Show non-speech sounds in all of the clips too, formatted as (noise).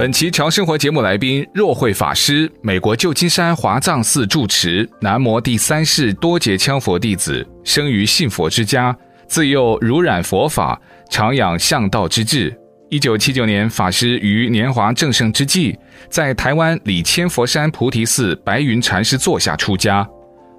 本期潮生活节目来宾若慧法师，美国旧金山华藏寺住持，南摩第三世多杰羌佛弟子，生于信佛之家。自幼濡染佛法，常养向道之志。一九七九年，法师于年华正盛之际，在台湾礼千佛山菩提寺白云禅师座下出家。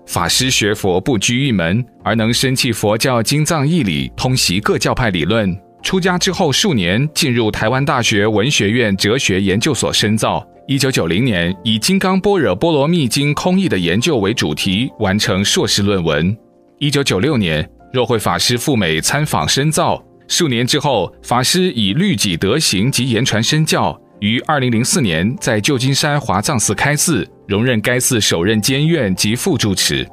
法师学佛不拘一门，而能深契佛教经藏义理，通习各教派理论。出家之后数年，进入台湾大学文学院哲学研究所深造。一九九零年，以《金刚般若波罗蜜经》空义的研究为主题，完成硕士论文。一九九六年，若慧法师赴美参访深造，数年之后，法师以律己德行及言传身教，于二零零四年在旧金山华藏寺开寺，荣任该寺首任监院及副住持。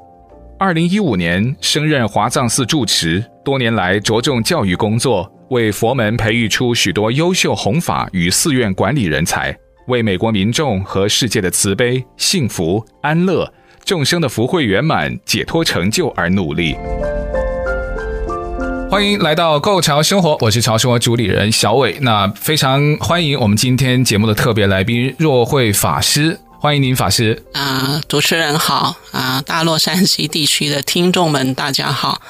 二零一五年升任华藏寺住持，多年来着重教育工作，为佛门培育出许多优秀弘法与寺院管理人才，为美国民众和世界的慈悲、幸福、安乐、众生的福慧圆满、解脱成就而努力。欢迎来到《Go 潮生活》，我是潮生活主理人小伟。那非常欢迎我们今天节目的特别来宾若慧法师，欢迎您法师。啊、呃，主持人好啊、呃，大洛杉矶地区的听众们大家好。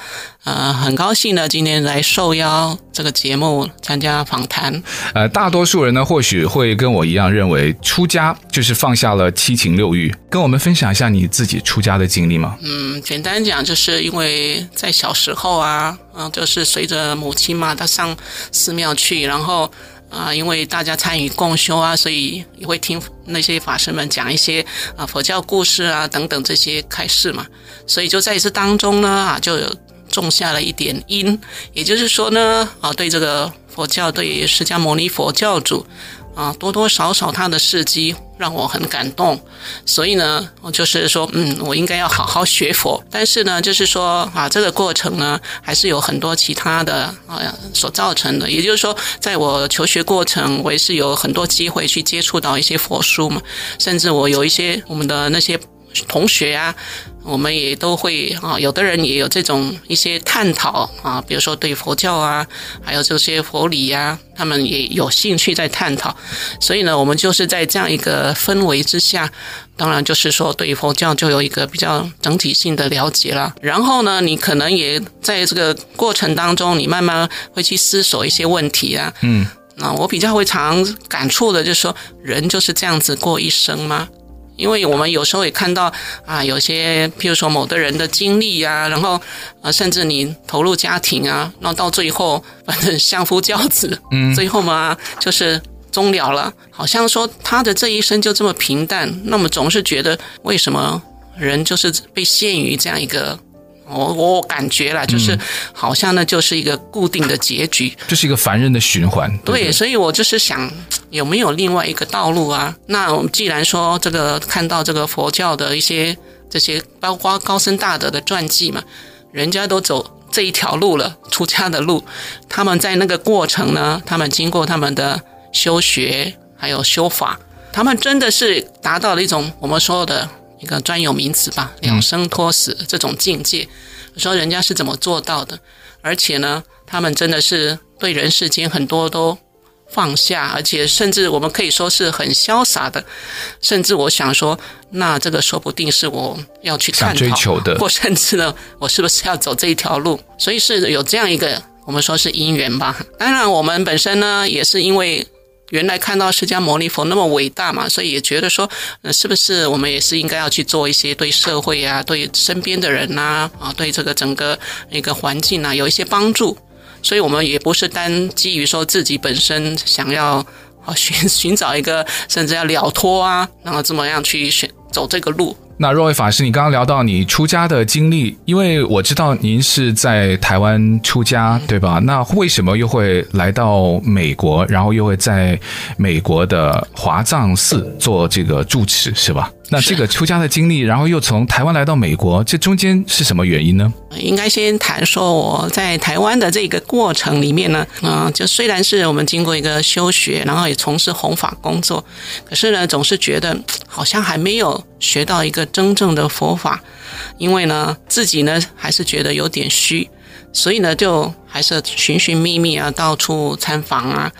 呃，很高兴呢，今天来受邀这个节目参加访谈。呃，大多数人呢，或许会跟我一样认为，出家就是放下了七情六欲。跟我们分享一下你自己出家的经历吗？嗯，简单讲，就是因为在小时候啊，嗯、呃，就是随着母亲嘛，她上寺庙去，然后啊、因为大家参与共修啊，所以也会听那些法师们讲一些啊、佛教故事啊等等这些开示嘛，所以就在这当中呢啊，就有。种下了一点因，也就是说呢，啊，对这个佛教，对释迦牟尼佛教主，啊，多多少少他的事迹让我很感动，所以呢，我就是说，嗯，我应该要好好学佛。但是呢，就是说，啊，这个过程呢，还是有很多其他的啊所造成的。也就是说，在我求学过程，我也是有很多机会去接触到一些佛书嘛，甚至我有一些我们的那些同学啊。我们也都会啊，有的人也有这种一些探讨啊，比如说对佛教啊，还有这些佛理呀，他们也有兴趣在探讨。所以呢，我们就是在这样一个氛围之下，当然就是说对佛教就有一个比较整体性的了解了。然后呢，你可能也在这个过程当中，你慢慢会去思索一些问题啊。嗯，那我比较会常感触的就是说，人就是这样子过一生吗？因为我们有时候也看到啊，有些譬如说某的人的经历呀，然后啊，甚至你投入家庭啊，然后到最后反正相夫教子，嗯，最后嘛就是终了了，好像说他的这一生就这么平淡，那么总是觉得为什么人就是被限于这样一个。我我感觉了，就是好像那就是一个固定的结局，就是一个凡人的循环。对，对，对，所以我就是想，有没有另外一个道路啊？那我们既然说这个看到这个佛教的一些这些，包括高僧大德的传记嘛，人家都走这一条路了，出家的路，他们在那个过程呢，他们经过他们的修学还有修法，他们真的是达到了一种我们说的。一个专有名词吧，了生脱死这种境界，说人家是怎么做到的？而且呢，他们真的是对人世间很多都放下，而且甚至我们可以说是很潇洒的。甚至我想说，那这个说不定是我要去探讨追求的，或甚至呢，我是不是要走这一条路？所以是有这样一个我们说是因缘吧。当然，我们本身呢，也是因为。原来看到释迦牟尼佛那么伟大嘛，所以也觉得说，呃，是不是我们也是应该要去做一些对社会啊、对身边的人呐、啊，对这个整个一个环境啊有一些帮助。所以我们也不是单基于说自己本身想要啊寻 (laughs) 寻找一个甚至要了脱啊，然后这么样去选走这个路，那若位法师，你刚刚聊到你出家的经历，因为我知道您是在台湾出家，对吧？那为什么又会来到美国，然后又会在美国的华藏寺做这个住持，是吧？那这个出家的经历，然后又从台湾来到美国，这中间是什么原因呢？应该先谈说我在台湾的这个过程里面呢，嗯，就虽然是我们经过一个修学，然后也从事弘法工作，可是呢，总是觉得好像还没有学到一个真正的佛法，因为呢，自己呢还是觉得有点虚，所以呢，就还是寻寻觅觅啊，到处参访啊。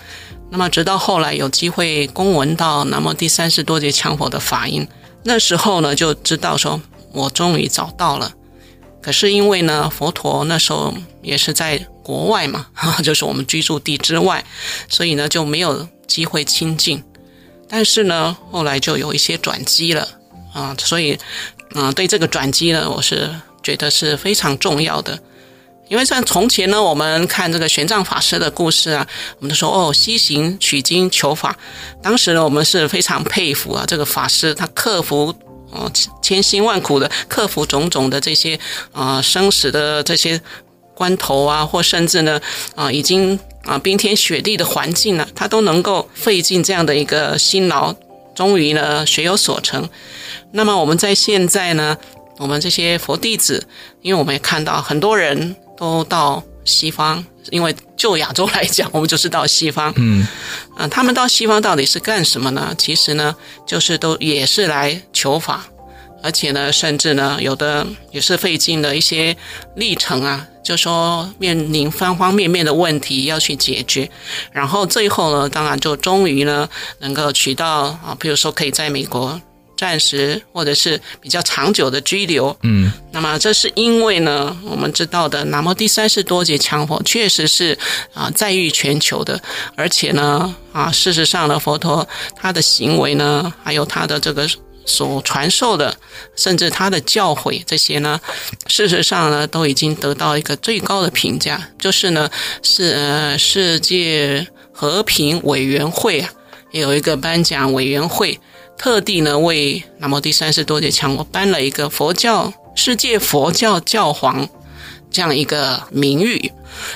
那么直到后来有机会公闻到南无第三十多杰羌佛的法音。那时候呢，就知道说，我终于找到了。可是因为呢，佛陀那时候也是在国外嘛，(laughs) 就是我们居住地之外，所以呢就没有机会亲近。但是呢，后来就有一些转机了啊，所以，嗯，对这个转机呢，我是觉得是非常重要的。因为像从前呢，我们看这个玄奘法师的故事啊，我们都说哦，西行取经求法。当时呢，我们是非常佩服啊，这个法师他克服哦千辛万苦的克服种种的这些啊、生死的这些关头啊，或甚至呢啊、已经啊、冰天雪地的环境呢，他都能够费尽这样的一个辛劳，终于呢学有所成。那么我们在现在呢，我们这些佛弟子，因为我们也看到很多人。都到西方，因为就亚洲来讲，我们就是到西方。嗯，啊，他们到西方到底是干什么呢？其实呢，就是都也是来求法，而且呢，甚至呢，有的也是费尽了一些历程啊，就说面临方方面面的问题要去解决，然后最后呢，当然就终于呢，能够取到啊，比如说可以在美国。暂时或者是比较长久的拘留，嗯，那么这是因为呢，我们知道的南无第三世多杰强佛确实是啊在于全球的，而且呢啊事实上呢，佛陀他的行为呢，还有他的这个所传授的，甚至他的教诲这些呢，事实上呢都已经得到一个最高的评价，就是呢是呃世界和平委员会啊，也有一个颁奖委员会。特地呢为南无第三世多杰羌佛颁了一个佛教世界佛教教皇这样一个名誉，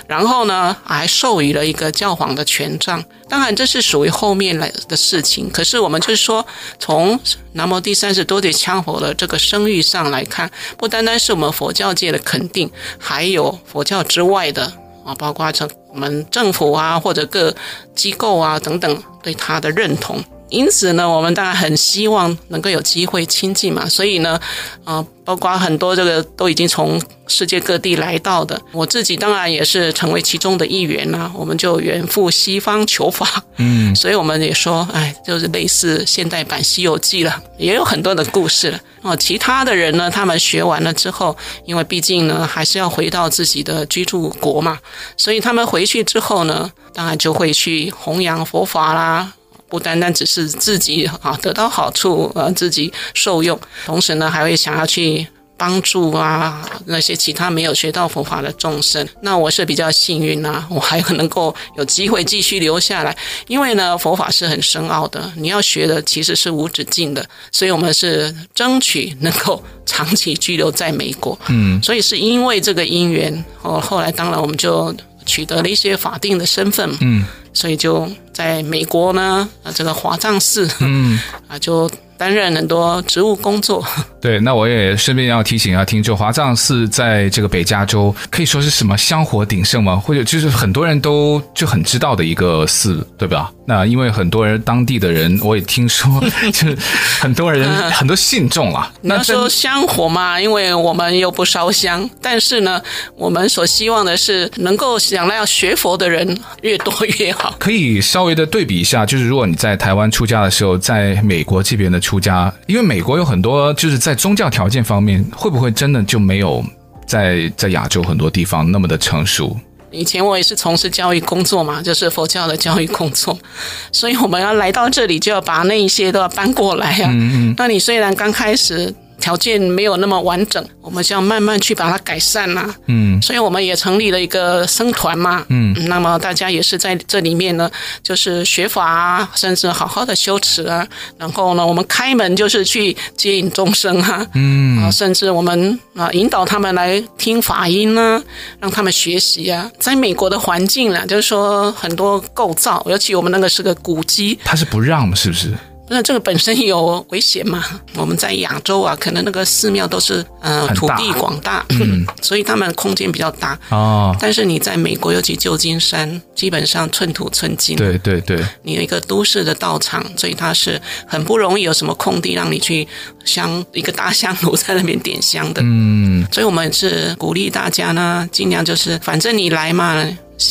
然后呢还授予了一个教皇的权杖。当然这是属于后面来的事情，可是我们就是说，从南无第三世多杰羌佛的这个声誉上来看，不单单是我们佛教界的肯定，还有佛教之外的啊，包括成我们政府啊或者各机构啊等等对他的认同。因此呢，我们当然很希望能够有机会亲近嘛，所以呢，啊、呃，包括很多这个都已经从世界各地来到的，我自己当然也是成为其中的一员啦。我们就远赴西方求法，嗯，所以我们也说，哎，就是类似现代版《西游记》了，也有很多的故事了。哦，其他的人呢，他们学完了之后，因为毕竟呢，还是要回到自己的居住国嘛，所以他们回去之后呢，当然就会去弘扬佛法啦。不单单只是自己啊得到好处，呃，自己受用，同时呢，还会想要去帮助啊那些其他没有学到佛法的众生。那我是比较幸运啊，我还能够有机会继续留下来，因为呢，佛法是很深奥的，你要学的其实是无止境的，所以我们是争取能够长期居留在美国。嗯，所以是因为这个因缘，哦，后来当然我们就取得了一些法定的身份。嗯。所以就在美国呢，啊，这个华藏寺，嗯，(laughs) 啊，就担任很多职务工作。(laughs) 对，那我也顺便要提醒啊，听众，华藏寺在这个北加州可以说是什么香火鼎盛吗？或者就是很多人都就很知道的一个寺，对吧？那因为很多人当地的人，我也听说，(laughs) 就是很多人很多信众啊。那说香火嘛，因为我们又不烧香，但是呢，我们所希望的是能够想要学佛的人越多越好。(laughs) 可以稍微的对比一下，就是如果你在台湾出家的时候，在美国这边的出家，因为美国有很多就是在宗教条件方面，会不会真的就没有在在亚洲很多地方那么的成熟？以前我也是从事教育工作嘛，就是佛教的教育工作，(laughs) 所以我们要来到这里，就要把那一些都要搬过来啊。嗯嗯。那你虽然刚开始。条件没有那么完整，我们就要慢慢去把它改善呐、啊。嗯，所以我们也成立了一个僧团嘛。嗯，那么大家也是在这里面呢，就是学法啊，甚至好好的修持啊。然后呢，我们开门就是去接引众生啊。嗯啊，甚至我们啊引导他们来听法音呢、啊，让他们学习啊。在美国的环境呢，就是说很多构造，尤其我们那个是个古迹，他是不让，是不是？那这个本身有危险嘛？(laughs) 我们在亚洲啊，可能那个寺庙都是呃土地广大，嗯，(laughs) 所以他们空间比较大哦。但是你在美国，尤其旧金山，基本上寸土寸金，对对对。你有一个都市的道场，所以它是很不容易有什么空地让你去香一个大香炉在那边点香的。嗯，所以我们是鼓励大家呢，尽量就是反正你来嘛，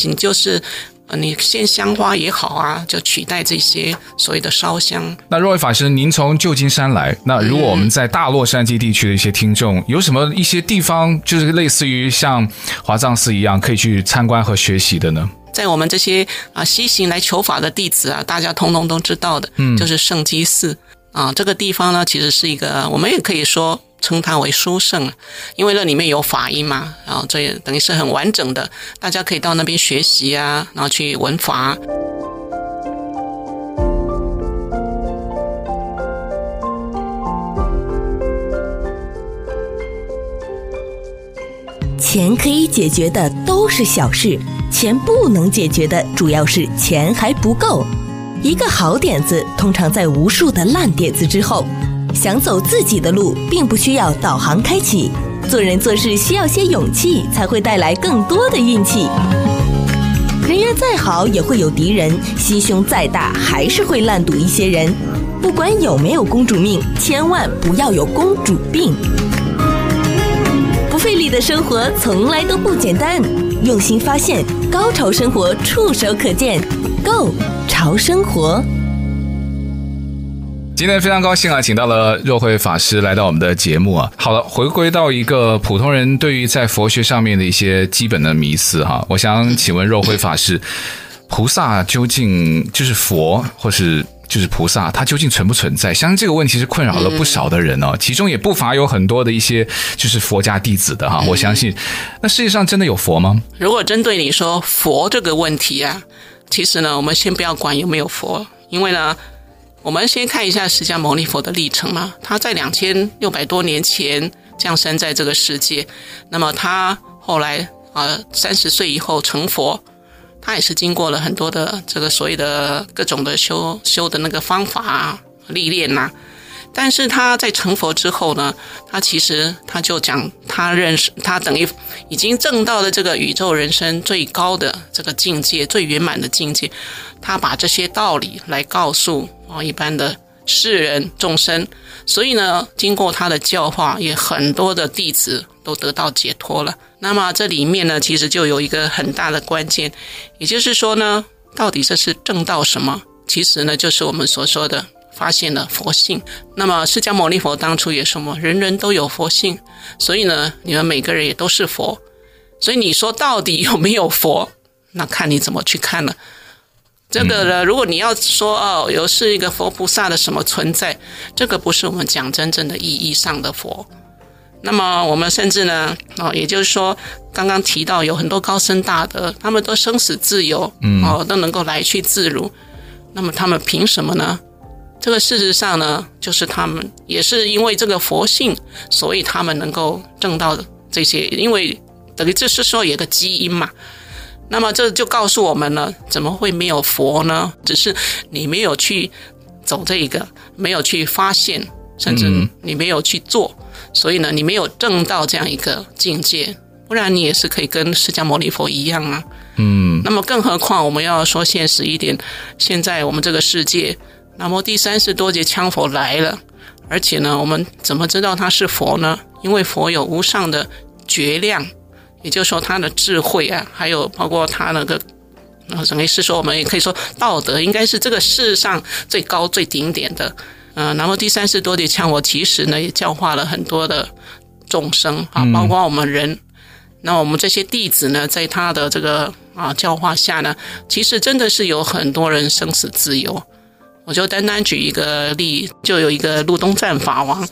你就是。你献香花也好啊，就取代这些所谓的烧香。那若慧法师，您从旧金山来，那如果我们在大洛杉矶地区的一些听众，嗯、有什么一些地方，就是类似于像华藏寺一样，可以去参观和学习的呢？在我们这些啊西行来求法的弟子啊，大家通通都知道的，嗯，就是圣基寺啊，这个地方呢，其实是一个，我们也可以说。称它为书圣，因为那里面有法音嘛，然后这也等于是很完整的，大家可以到那边学习啊，然后去闻法。钱可以解决的都是小事，钱不能解决的主要是钱还不够。一个好点子通常在无数的烂点子之后。想走自己的路，并不需要导航开启。做人做事需要些勇气，才会带来更多的运气。人缘再好，也会有敌人；心胸再大，还是会烂赌一些人。不管有没有公主命，千万不要有公主病。不费力的生活从来都不简单，用心发现，高潮生活触手可见 Go 潮生活。今天非常高兴啊，请到了若慧法师来到我们的节目啊。好了，回归到一个普通人对于在佛学上面的一些基本的迷思哈，我想请问若慧法师，菩萨究竟就是佛，或是就是菩萨，它究竟存不存在？相信这个问题是困扰了不少的人哦，其中也不乏有很多的一些就是佛家弟子的哈。我相信，那世界上真的有佛吗？如果针对你说佛这个问题啊，其实呢，我们先不要管有没有佛，因为呢。我们先看一下释迦牟尼佛的历程嘛，他在两千六百多年前降生在这个世界，那么他后来啊三十岁以后成佛，他也是经过了很多的这个所谓的各种的修修的那个方法啊历练呐、但是他在成佛之后呢，他其实他就讲，他认识他等于已经证到了这个宇宙人生最高的这个境界，最圆满的境界。他把这些道理来告诉啊一般的世人众生，所以呢，经过他的教化，也很多的弟子都得到解脱了。那么这里面呢，其实就有一个很大的关键，也就是说呢，到底这是正道什么？其实呢，就是我们所说的。发现了佛性，那么释迦牟尼佛当初也说嘛，人人都有佛性，所以呢，你们每个人也都是佛，所以你说到底有没有佛，那看你怎么去看了。这个呢，如果你要说哦，有是一个佛菩萨的什么存在，这个不是我们讲真正的意义上的佛。那么我们甚至呢，哦，也就是说，刚刚提到有很多高僧大德，他们都生死自由，哦，都能够来去自如，那么他们凭什么呢？这个事实上呢，就是他们也是因为这个佛性，所以他们能够证到这些。因为等于这是说有个基因嘛，那么这就告诉我们了，怎么会没有佛呢？只是你没有去走这一个，没有去发现，甚至你没有去做，所以呢，你没有证到这样一个境界。不然你也是可以跟释迦牟尼佛一样啊。嗯。那么更何况我们要说现实一点，现在我们这个世界。南无第三世多杰羌佛来了，而且呢，我们怎么知道他是佛呢？因为佛有无上的觉量，也就是说他的智慧啊，还有包括他那个，呃，等于是说我们也可以说道德应该是这个世上最高最顶点的。呃，南无第三世多杰羌佛其实呢也教化了很多的众生啊，包括我们人。嗯、那我们这些弟子呢，在他的这个啊教化下呢，其实真的是有很多人生死自由。我就单单举一个例，就有一个路东站法王，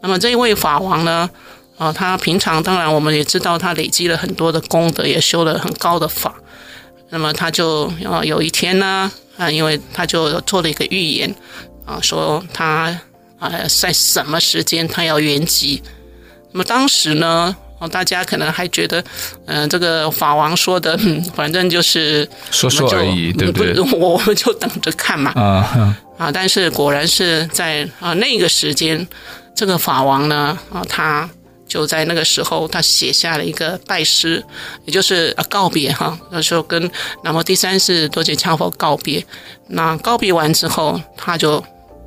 那么这一位法王呢，啊，他平常当然我们也知道他累积了很多的功德，也修了很高的法。那么他就啊有一天呢，啊，因为他就做了一个预言，啊，说他啊在什么时间他要圆寂。那么当时呢，哦，大家可能还觉得，嗯、呃，这个法王说的，(laughs) 嗯、反正就是说说而已，对不对？(laughs) 我们就等着看嘛。啊啊！但是果然是在啊那个时间，这个法王呢，啊他。就在那个时候，他写下了一个拜诗，也就是告别哈。那时候跟那么第三世多杰羌佛告别。那告别完之后，他就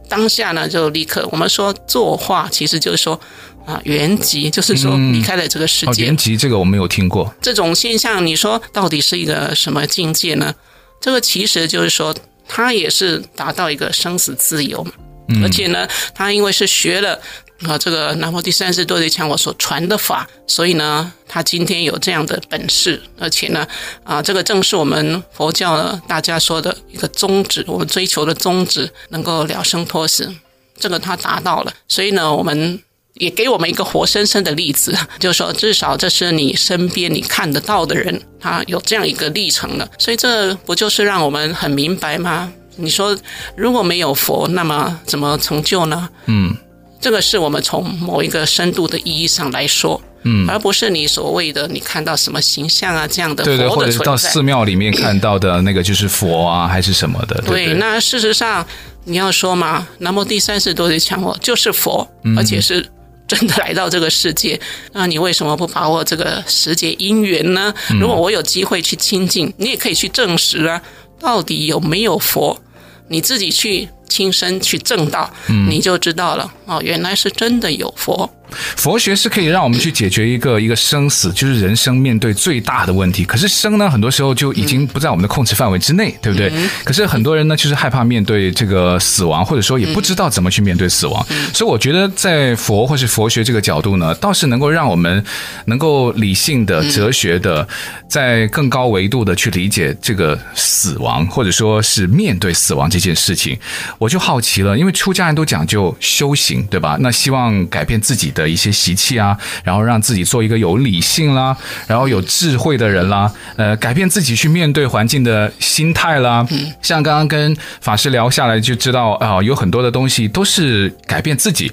当下呢就立刻，我们说作画，其实就是说啊原籍，就是说离开了这个世界。原籍这个我没有听过。这种现象，你说到底是一个什么境界呢？这个其实就是说，他也是达到一个生死自由嘛。嗯、而且呢，他因为是学了。啊，这个南无第三世多杰强我所传的法，所以呢，他今天有这样的本事，而且呢，啊，这个正是我们佛教呢大家说的一个宗旨，我们追求的宗旨，能够了生脱死，这个他达到了，所以呢，我们也给我们一个活生生的例子，就是说，至少这是你身边你看得到的人，他有这样一个历程了，所以这不就是让我们很明白吗？你说如果没有佛，那么怎么成就呢？嗯。这个是我们从某一个深度的意义上来说，嗯，而不是你所谓的你看到什么形象啊这样的的。对对，或者是到寺庙里面看到的那个就是佛啊，还是什么的。对，对，那事实上你要说嘛，南无第三世多杰羌佛就是佛，嗯，而且是真的来到这个世界。那你为什么不把握这个时节因缘呢？如果我有机会去亲近，你也可以去证实啊，到底有没有佛，你自己去。亲身去证道，你就知道了哦，原来是真的有佛。佛学是可以让我们去解决一个一个生死，就是人生面对最大的问题。可是生呢，很多时候就已经不在我们的控制范围之内，对不对？可是很多人呢，就是害怕面对这个死亡，或者说也不知道怎么去面对死亡。所以我觉得，在佛或是佛学这个角度呢，倒是能够让我们能够理性的、哲学的，在更高维度的去理解这个死亡，或者说是面对死亡这件事情。我就好奇了，因为出家人都讲究修行，对吧？那希望改变自己的。的一些习气啊，然后让自己做一个有理性啦，然后有智慧的人啦，呃，改变自己去面对环境的心态啦。像刚刚跟法师聊下来就知道啊，有很多的东西都是改变自己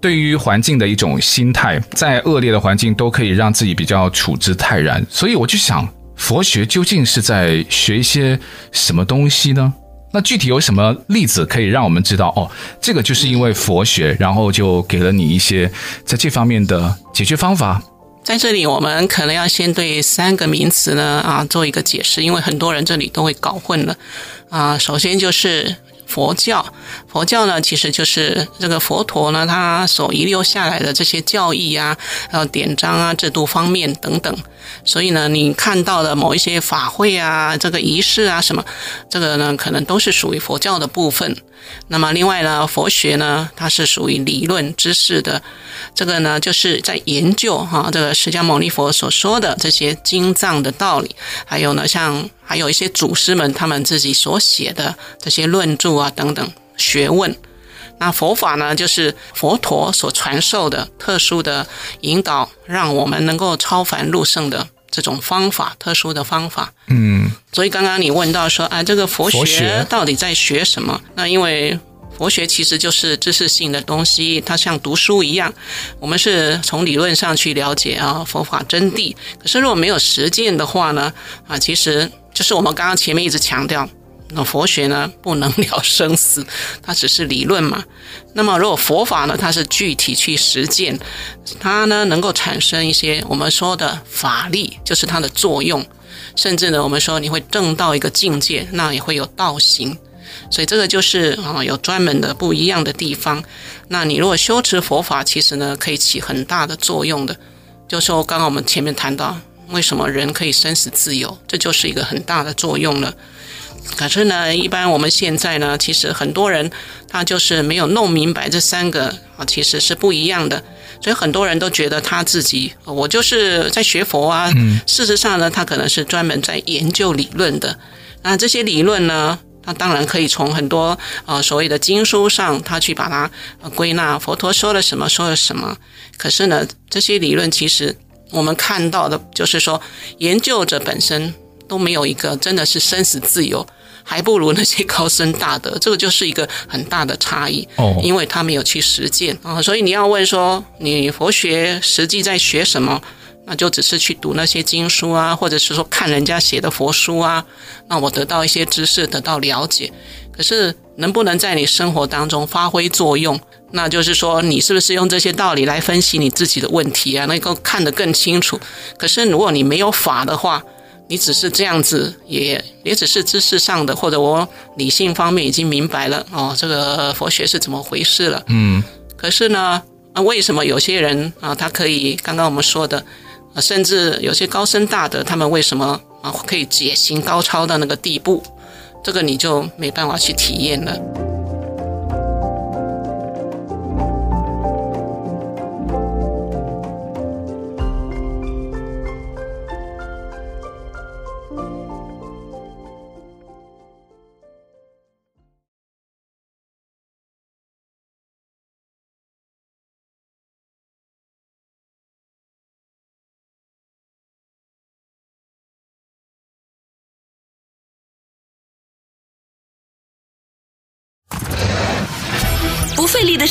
对于环境的一种心态，在恶劣的环境都可以让自己比较处之泰然。所以我就想，佛学究竟是在学一些什么东西呢？那具体有什么例子可以让我们知道？哦，这个就是因为佛学，然后就给了你一些在这方面的解决方法。在这里，我们可能要先对三个名词呢啊做一个解释，因为很多人这里都会搞混了啊。首先就是。佛教，佛教呢，其实就是这个佛陀呢，他所遗留下来的这些教义啊，还有典章啊、制度方面等等。所以呢，你看到的某一些法会啊、这个仪式啊什么，这个呢，可能都是属于佛教的部分。那么另外呢，佛学呢，它是属于理论知识的，这个呢，就是在研究哈，这个释迦牟尼佛所说的这些经藏的道理，还有呢，像还有一些祖师们他们自己所写的这些论著啊等等学问。那佛法呢，就是佛陀所传授的特殊的引导，让我们能够超凡入圣的。这种方法，特殊的方法，嗯，所以刚刚你问到说，啊，这个佛学到底在学什么？那因为佛学其实就是知识性的东西，它像读书一样，我们是从理论上去了解啊佛法真谛。可是如果没有实践的话呢，啊，其实就是我们刚刚前面一直强调。那佛学呢，不能了生死，它只是理论嘛。那么如果佛法呢，它是具体去实践，它呢能够产生一些我们说的法力，就是它的作用。甚至呢，我们说你会证到一个境界，那也会有道行。所以这个就是啊，有专门的不一样的地方。那你如果修持佛法，其实呢可以起很大的作用的。就说刚刚我们前面谈到，为什么人可以生死自由，这就是一个很大的作用了。可是呢，一般我们现在呢，其实很多人他就是没有弄明白这三个啊，其实是不一样的。所以很多人都觉得他自己，我就是在学佛啊。事实上呢，他可能是专门在研究理论的。那这些理论呢，他当然可以从很多呃所谓的经书上，他去把它归纳佛陀说了什么，说了什么。可是呢，这些理论其实我们看到的，就是说研究者本身都没有一个真的是生死自由，还不如那些高僧大德。这个就是一个很大的差异哦，因为他没有去实践啊。所以你要问说，你佛学实际在学什么？那就只是去读那些经书啊，或者是说看人家写的佛书啊，那我得到一些知识，得到了解。可是能不能在你生活当中发挥作用？那就是说你是不是用这些道理来分析你自己的问题啊？能够看得更清楚。可是如果你没有法的话，你只是这样子，也也只是知识上的，或者我理性方面已经明白了哦，这个佛学是怎么回事了。嗯。可是呢，啊为什么有些人啊，他可以刚刚我们说的？甚至有些高僧大德，他们为什么啊可以解行高超到那个地步？这个你就没办法去体验了。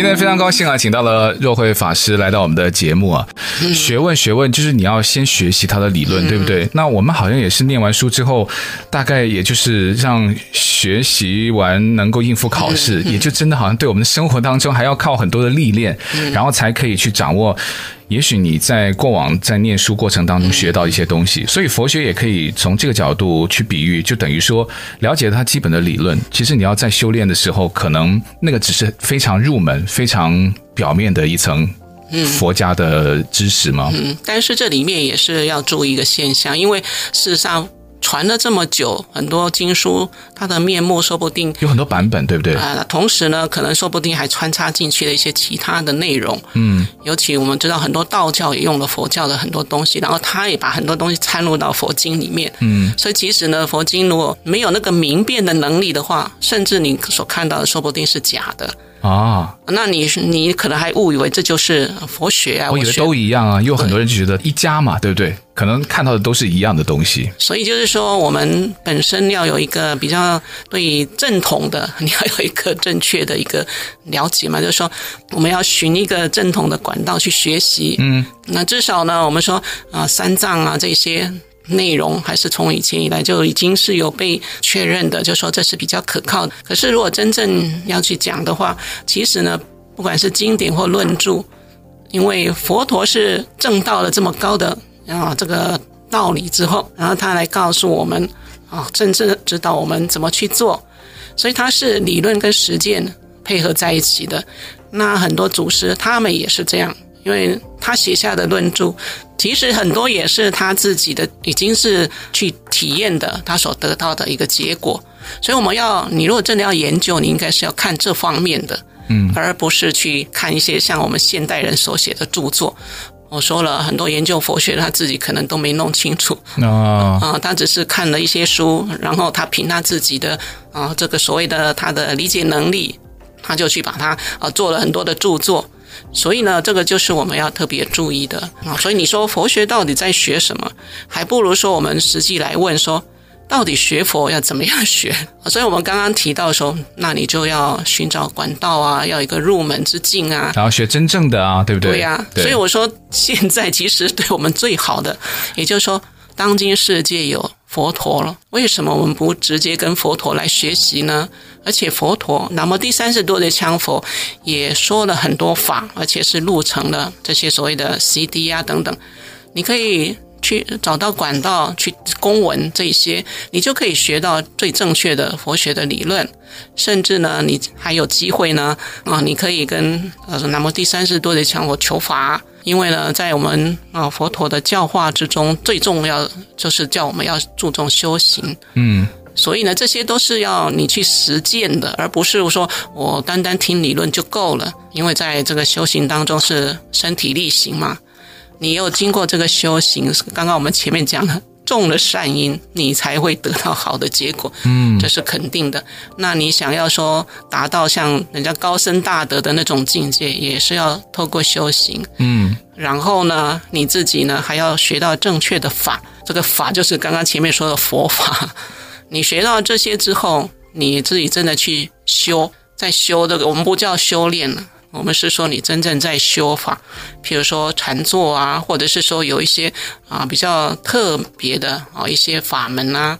今天非常高兴啊，请到了若慧法师来到我们的节目啊。学问学问，就是你要先学习他的理论，对不对？那我们好像也是念完书之后，大概也就是让学习完能够应付考试，也就真的好像对我们的生活当中还要靠很多的历练，然后才可以去掌握。也许你在过往在念书过程当中学到一些东西，所以佛学也可以从这个角度去比喻，就等于说了解它基本的理论。其实你要在修炼的时候，可能那个只是非常入门、非常表面的一层佛家的知识嘛。嗯，但是这里面也是要注意一个现象，因为事实上。传了这么久，很多经书，它的面目说不定有很多版本，对不对？啊，同时呢，可能说不定还穿插进去了一些其他的内容。嗯，尤其我们知道很多道教也用了佛教的很多东西，然后他也把很多东西掺入到佛经里面。嗯，所以其实呢，佛经如果没有那个明辨的能力的话，甚至你所看到的说不定是假的。啊，那你你可能还误以为这就是佛学啊？我以为都一样啊，有很多人就觉得一家嘛，对不对？可能看到的都是一样的东西。所以就是说，我们本身要有一个比较对正统的，(laughs) 你要有一个正确的一个了解嘛，就是说，我们要寻一个正统的管道去学习。嗯，那至少呢，我们说啊，三藏啊这些。内容还是从以前以来就已经是有被确认的，就说这是比较可靠的。可是如果真正要去讲的话，其实呢，不管是经典或论著，因为佛陀是证到了这么高的啊这个道理之后，然后他来告诉我们啊，真正指导我们怎么去做，所以他是理论跟实践配合在一起的。那很多祖师他们也是这样，因为他写下的论著。其实很多也是他自己的，已经是去体验的，他所得到的一个结果。所以我们要，你如果真的要研究，你应该是要看这方面的，嗯，而不是去看一些像我们现代人所写的著作。我说了很多研究佛学，他自己可能都没弄清楚啊，啊，他只是看了一些书，然后他凭他自己的啊这个所谓的他的理解能力，他就去把它啊做了很多的著作。所以呢，这个就是我们要特别注意的啊。所以你说佛学到底在学什么？还不如说我们实际来问说，到底学佛要怎么样学？(laughs) 所以我们刚刚提到说，那你就要寻找管道啊，要一个入门之境啊，然后学真正的啊，对不对？对呀、啊。所以我说，现在其实对我们最好的，也就是说，当今世界有佛陀了，为什么我们不直接跟佛陀来学习呢？而且佛陀那么第三十多的羌佛也说了很多法，而且是录成了这些所谓的 CD 啊等等，你可以去找到管道去公文这些，你就可以学到最正确的佛学的理论，甚至呢，你还有机会呢，啊，你可以跟呃南无第三世多杰羌佛求法，因为呢，在我们啊佛陀的教化之中，最重要就是叫我们要注重修行，嗯，所以呢，这些都是要你去实践的，而不是说我单单听理论就够了，因为在这个修行当中是身体力行嘛。你有经过这个修行，刚刚我们前面讲了，种了善因，你才会得到好的结果，嗯，这是肯定的。那你想要说达到像人家高僧大德的那种境界，也是要透过修行，嗯。然后呢，你自己呢还要学到正确的法，这个法就是刚刚前面说的佛法。你学到这些之后，你自己真的去修，在修这个，我们不叫修炼了。我们是说，你真正在修法，譬如说禅坐啊，或者是说有一些啊比较特别的啊一些法门啊，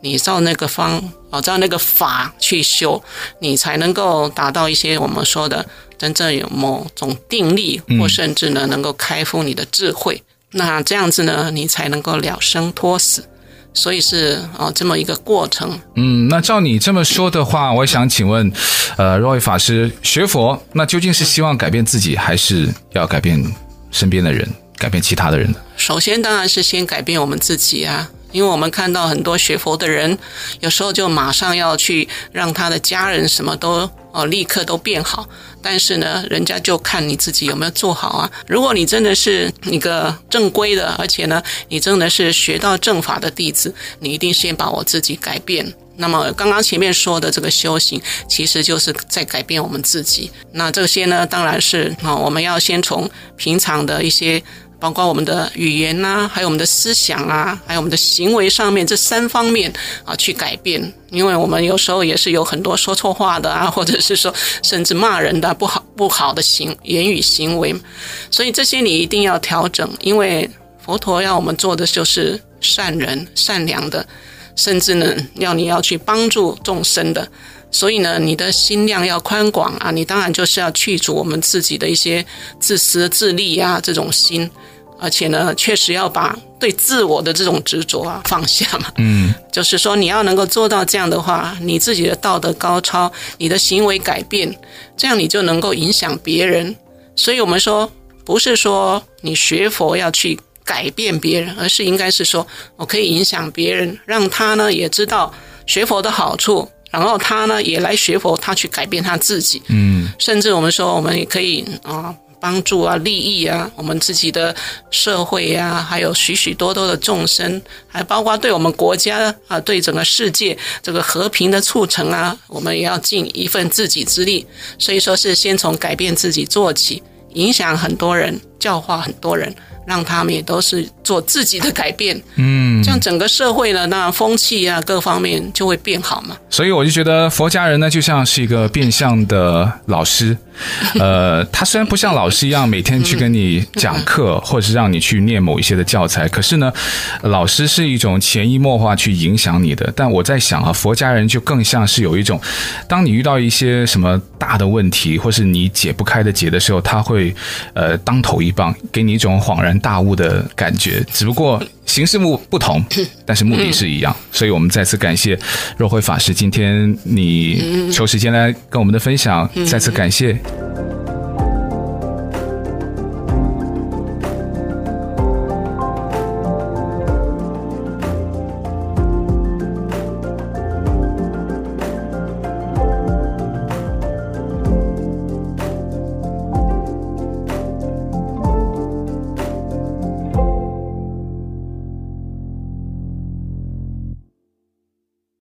你照那个方啊照那个法去修，你才能够达到一些我们说的真正有某种定力，或甚至呢能够开敷你的智慧。那这样子呢，你才能够了生脱死。所以是哦，这么一个过程。嗯，那照你这么说的话，我想请问，呃，若位法师学佛，那究竟是希望改变自己，还是要改变身边的人，改变其他的人呢？首先当然是先改变我们自己啊，因为我们看到很多学佛的人，有时候就马上要去让他的家人什么都哦，立刻都变好。但是呢，人家就看你自己有没有做好啊。如果你真的是一个正规的，而且呢，你真的是学到正法的弟子，你一定先把我自己改变。那么刚刚前面说的这个修行，其实就是在改变我们自己。那这些呢，当然是啊，我们要先从平常的一些。包括我们的语言呐、啊，还有我们的思想啊，还有我们的行为上面这三方面啊，去改变。因为我们有时候也是有很多说错话的啊，或者是说甚至骂人的不好不好的行言语行为，所以这些你一定要调整。因为佛陀要我们做的就是善人、善良的，甚至呢要你要去帮助众生的。所以呢，你的心量要宽广啊，你当然就是要去除我们自己的一些自私自利啊这种心。而且呢，确实要把对自我的这种执着啊放下嘛。嗯，(laughs) 就是说你要能够做到这样的话，你自己的道德高超，你的行为改变，这样你就能够影响别人。所以我们说，不是说你学佛要去改变别人，而是应该是说我可以影响别人，让他呢也知道学佛的好处，然后他呢也来学佛，他去改变他自己。嗯，甚至我们说，我们也可以啊。帮助啊，利益啊，我们自己的社会啊，还有许许多多的众生，还包括对我们国家啊，对整个世界这个和平的促成啊，我们也要尽一份自己之力。所以说是先从改变自己做起，影响很多人，教化很多人。让他们也都是做自己的改变，嗯，这样整个社会呢，那风气啊，各方面就会变好嘛。所以我就觉得佛家人呢，就像是一个变相的老师，(laughs) 呃，他虽然不像老师一样每天去跟你讲课，(laughs) 或者是让你去念某一些的教材，可是呢，老师是一种潜移默化去影响你的。但我在想啊，佛家人就更像是有一种，当你遇到一些什么大的问题，或是你解不开的结的时候，他会呃当头一棒，给你一种恍然。大悟的感觉，只不过形式目不同，但是目的是一样。所以，我们再次感谢若慧法师，今天你抽时间来跟我们的分享，再次感谢。